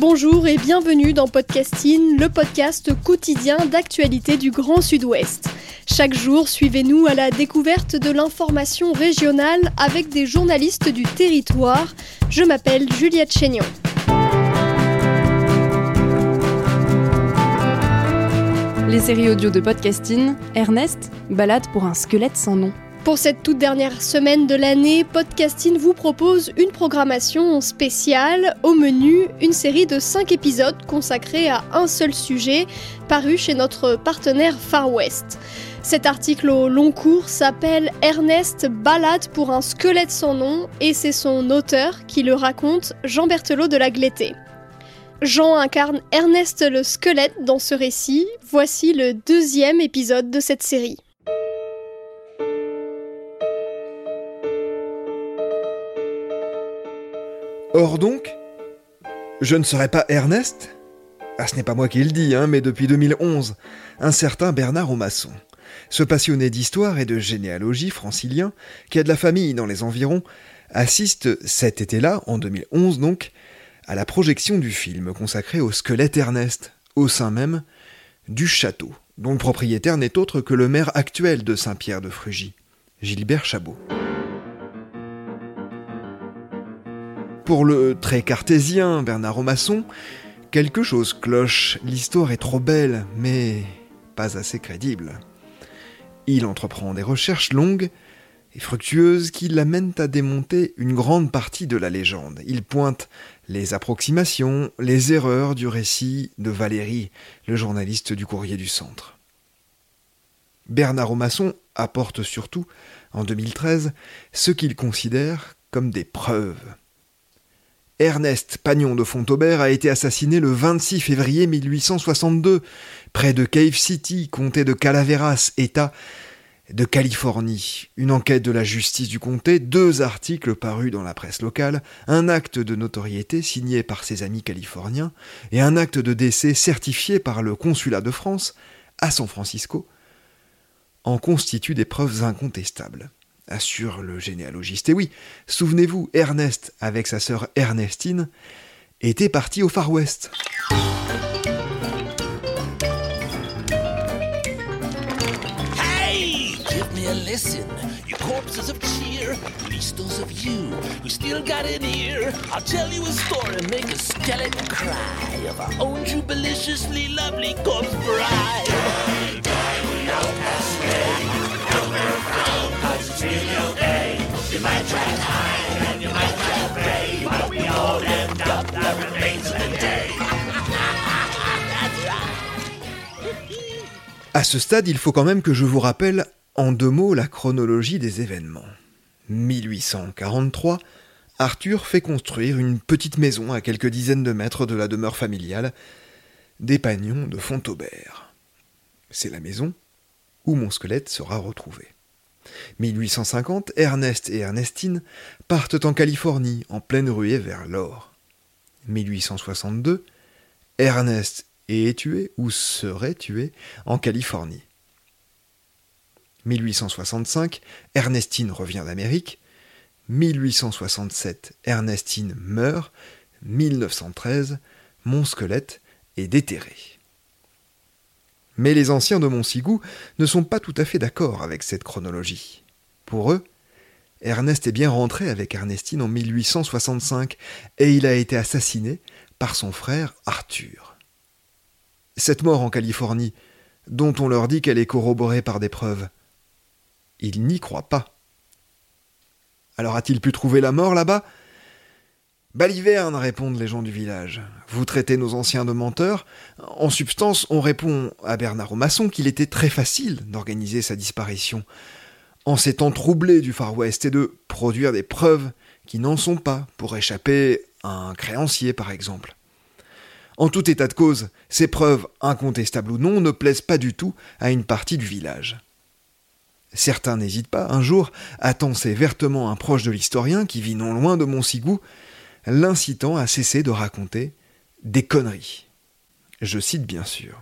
Bonjour et bienvenue dans Podcasting, le podcast quotidien d'actualité du Grand Sud-Ouest. Chaque jour, suivez-nous à la découverte de l'information régionale avec des journalistes du territoire. Je m'appelle Juliette Chénion. Les séries audio de podcasting, Ernest, balade pour un squelette sans nom. Pour cette toute dernière semaine de l'année, Podcasting vous propose une programmation spéciale. Au menu, une série de 5 épisodes consacrés à un seul sujet, paru chez notre partenaire Far West. Cet article au long cours s'appelle Ernest balade pour un squelette sans nom et c'est son auteur qui le raconte, Jean Berthelot de la Glété. Jean incarne Ernest le squelette dans ce récit. Voici le deuxième épisode de cette série. Or donc, je ne serais pas Ernest? Ah, ce n'est pas moi qui le dis, hein, mais depuis 2011, un certain Bernard Aumasson, ce passionné d'histoire et de généalogie francilien, qui a de la famille dans les environs, assiste cet été-là, en 2011 donc, à la projection du film consacré au squelette Ernest, au sein même du château, dont le propriétaire n'est autre que le maire actuel de Saint-Pierre de Frugy, Gilbert Chabot. Pour le très cartésien Bernard Aumasson, quelque chose cloche, l'histoire est trop belle, mais pas assez crédible. Il entreprend des recherches longues et fructueuses qui l'amènent à démonter une grande partie de la légende. Il pointe les approximations, les erreurs du récit de Valérie, le journaliste du courrier du centre. Bernard Aumasson apporte surtout, en 2013, ce qu'il considère comme des preuves. Ernest Pagnon de Fontaubert a été assassiné le 26 février 1862, près de Cave City, comté de Calaveras, État de Californie. Une enquête de la justice du comté, deux articles parus dans la presse locale, un acte de notoriété signé par ses amis californiens et un acte de décès certifié par le consulat de France à San Francisco en constituent des preuves incontestables assure le généalogiste. Et oui, souvenez-vous, Ernest, avec sa sœur Ernestine, était parti au Far West. Hey, give me a lesson. You corpses of cheer, least those of you who still got an ear. I'll tell you a story, make a skeleton cry of our own jubiliciously lovely corpse bride. À ce stade, il faut quand même que je vous rappelle en deux mots la chronologie des événements. 1843, Arthur fait construire une petite maison à quelques dizaines de mètres de la demeure familiale des Pagnons de Fontaubert. C'est la maison où mon squelette sera retrouvé. 1850, Ernest et Ernestine partent en Californie, en pleine ruée vers l'or. 1862, Ernest est tué ou serait tué en Californie. 1865, Ernestine revient d'Amérique. 1867, Ernestine meurt. 1913, mon squelette est déterré. Mais les anciens de Montsigou ne sont pas tout à fait d'accord avec cette chronologie. Pour eux, Ernest est bien rentré avec Ernestine en 1865 et il a été assassiné par son frère Arthur. Cette mort en Californie, dont on leur dit qu'elle est corroborée par des preuves, ils n'y croient pas. Alors a-t-il pu trouver la mort là-bas? Baliverne, répondent les gens du village. Vous traitez nos anciens de menteurs. En substance, on répond à Bernard Aumasson qu'il était très facile d'organiser sa disparition, en s'étant troublé du Far West et de produire des preuves qui n'en sont pas pour échapper un créancier par exemple. En tout état de cause, ces preuves, incontestables ou non, ne plaisent pas du tout à une partie du village. Certains n'hésitent pas, un jour, à tenser vertement un proche de l'historien qui vit non loin de Montsigou, l'incitant à cesser de raconter des conneries. Je cite bien sûr.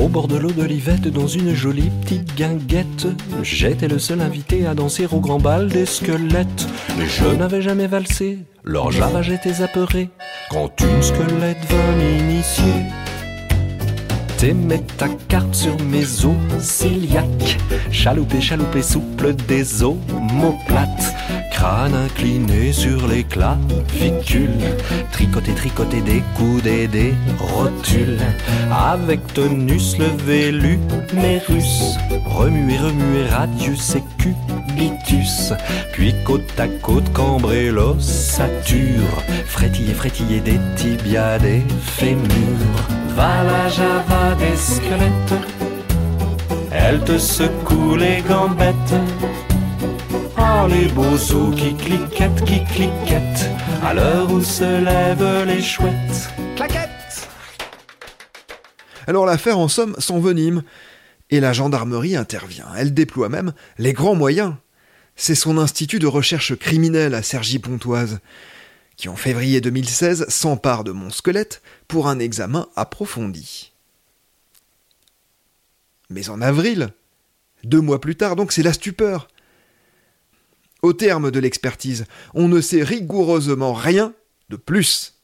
Au bord de l'eau de l'Ivette, dans une jolie petite guinguette, j'étais le seul invité à danser au grand bal des squelettes. Je n'avais jamais valsé, lors j'avais j'étais apeuré, quand une squelette vint m'initier. T'aimais ta carte sur mes os ciliaques, chaloupé, chaloupé, souple des omoplates, crâne incliné sur les clavicules, tricoté, tricoté des coudes et des rotules, avec tonus levé l'humérus, remué, remué, radius et cubitus, puis côte à côte cambré l'ossature, frétillé, frétillé des tibias, des fémurs. Va la java des squelettes, elle te secoue les gambettes. Les beaux os qui cliquettent, qui cliquettent, à l'heure où se lèvent les chouettes. Claquette Alors l'affaire en somme s'envenime, et la gendarmerie intervient. Elle déploie même les grands moyens. C'est son institut de recherche criminelle à Cergy-Pontoise qui en février 2016 s'empare de mon squelette pour un examen approfondi. Mais en avril, deux mois plus tard, donc c'est la stupeur. Au terme de l'expertise, on ne sait rigoureusement rien de plus.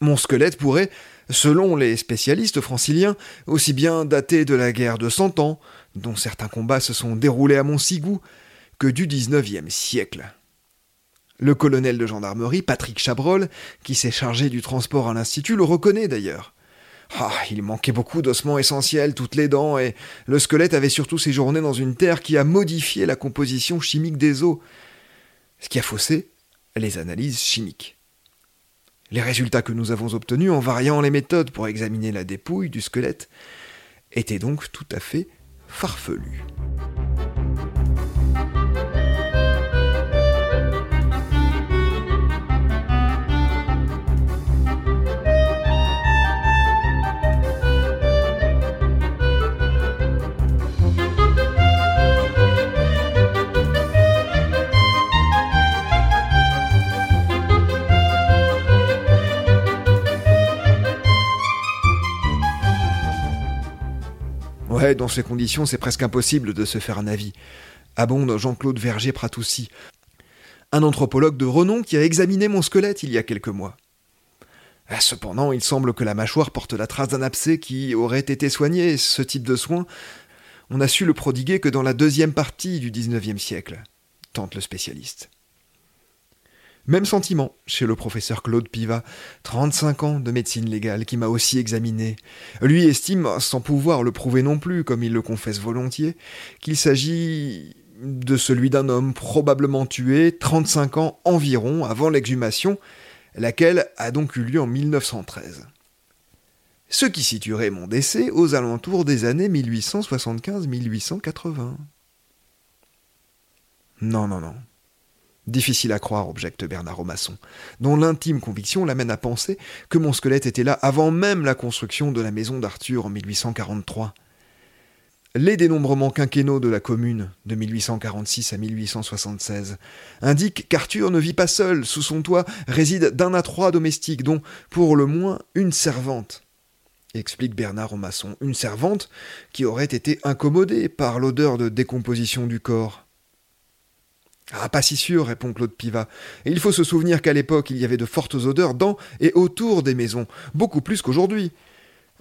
Mon squelette pourrait, selon les spécialistes franciliens, aussi bien dater de la guerre de Cent Ans, dont certains combats se sont déroulés à Montsigou, que du XIXe siècle. Le colonel de gendarmerie, Patrick Chabrol, qui s'est chargé du transport à l'Institut, le reconnaît d'ailleurs. Ah, il manquait beaucoup d'ossements essentiels, toutes les dents, et le squelette avait surtout séjourné dans une terre qui a modifié la composition chimique des os, ce qui a faussé les analyses chimiques. Les résultats que nous avons obtenus en variant les méthodes pour examiner la dépouille du squelette étaient donc tout à fait farfelus. Dans ces conditions, c'est presque impossible de se faire un avis. Abonde Jean-Claude Verger-Pratoussi, un anthropologue de renom qui a examiné mon squelette il y a quelques mois. Ah, cependant, il semble que la mâchoire porte la trace d'un abcès qui aurait été soigné. Ce type de soin, on a su le prodiguer que dans la deuxième partie du XIXe siècle, tente le spécialiste. Même sentiment chez le professeur Claude Piva, 35 ans de médecine légale, qui m'a aussi examiné. Lui estime, sans pouvoir le prouver non plus, comme il le confesse volontiers, qu'il s'agit de celui d'un homme probablement tué 35 ans environ avant l'exhumation, laquelle a donc eu lieu en 1913. Ce qui situerait mon décès aux alentours des années 1875-1880. Non, non, non. Difficile à croire, objecte Bernard Romasson, dont l'intime conviction l'amène à penser que mon squelette était là avant même la construction de la maison d'Arthur en 1843. Les dénombrements quinquennaux de la commune, de 1846 à 1876, indiquent qu'Arthur ne vit pas seul, sous son toit réside d'un à trois domestiques, dont, pour le moins, une servante. Explique Bernard Romasson, une servante qui aurait été incommodée par l'odeur de décomposition du corps. Ah, pas si sûr, répond Claude Piva. Et il faut se souvenir qu'à l'époque, il y avait de fortes odeurs dans et autour des maisons, beaucoup plus qu'aujourd'hui.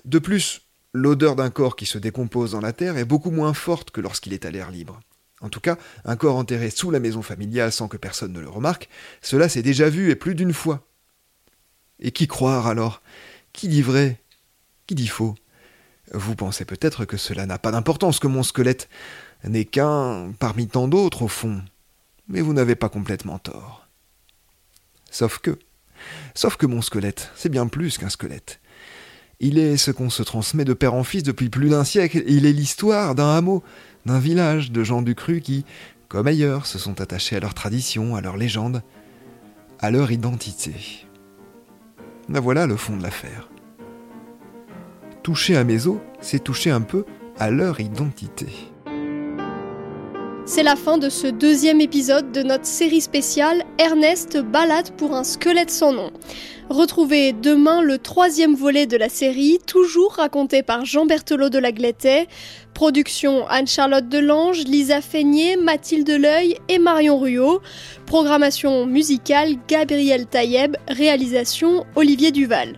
De plus, l'odeur d'un corps qui se décompose dans la terre est beaucoup moins forte que lorsqu'il est à l'air libre. En tout cas, un corps enterré sous la maison familiale sans que personne ne le remarque, cela s'est déjà vu et plus d'une fois. Et qui croire alors? Qui dit vrai? Qui dit faux? Vous pensez peut-être que cela n'a pas d'importance, que mon squelette n'est qu'un parmi tant d'autres au fond mais vous n'avez pas complètement tort. Sauf que, sauf que mon squelette, c'est bien plus qu'un squelette. Il est ce qu'on se transmet de père en fils depuis plus d'un siècle. Il est l'histoire d'un hameau, d'un village de gens du cru qui, comme ailleurs, se sont attachés à leurs traditions, à leurs légendes, à leur identité. La voilà le fond de l'affaire. Toucher à mes os, c'est toucher un peu à leur identité. C'est la fin de ce deuxième épisode de notre série spéciale Ernest balade pour un squelette sans nom. Retrouvez demain le troisième volet de la série, toujours raconté par Jean Berthelot de la Glettet. Production Anne-Charlotte Delange, Lisa Feignet, Mathilde Leuil et Marion Ruot. Programmation musicale Gabriel Taïeb. Réalisation Olivier Duval.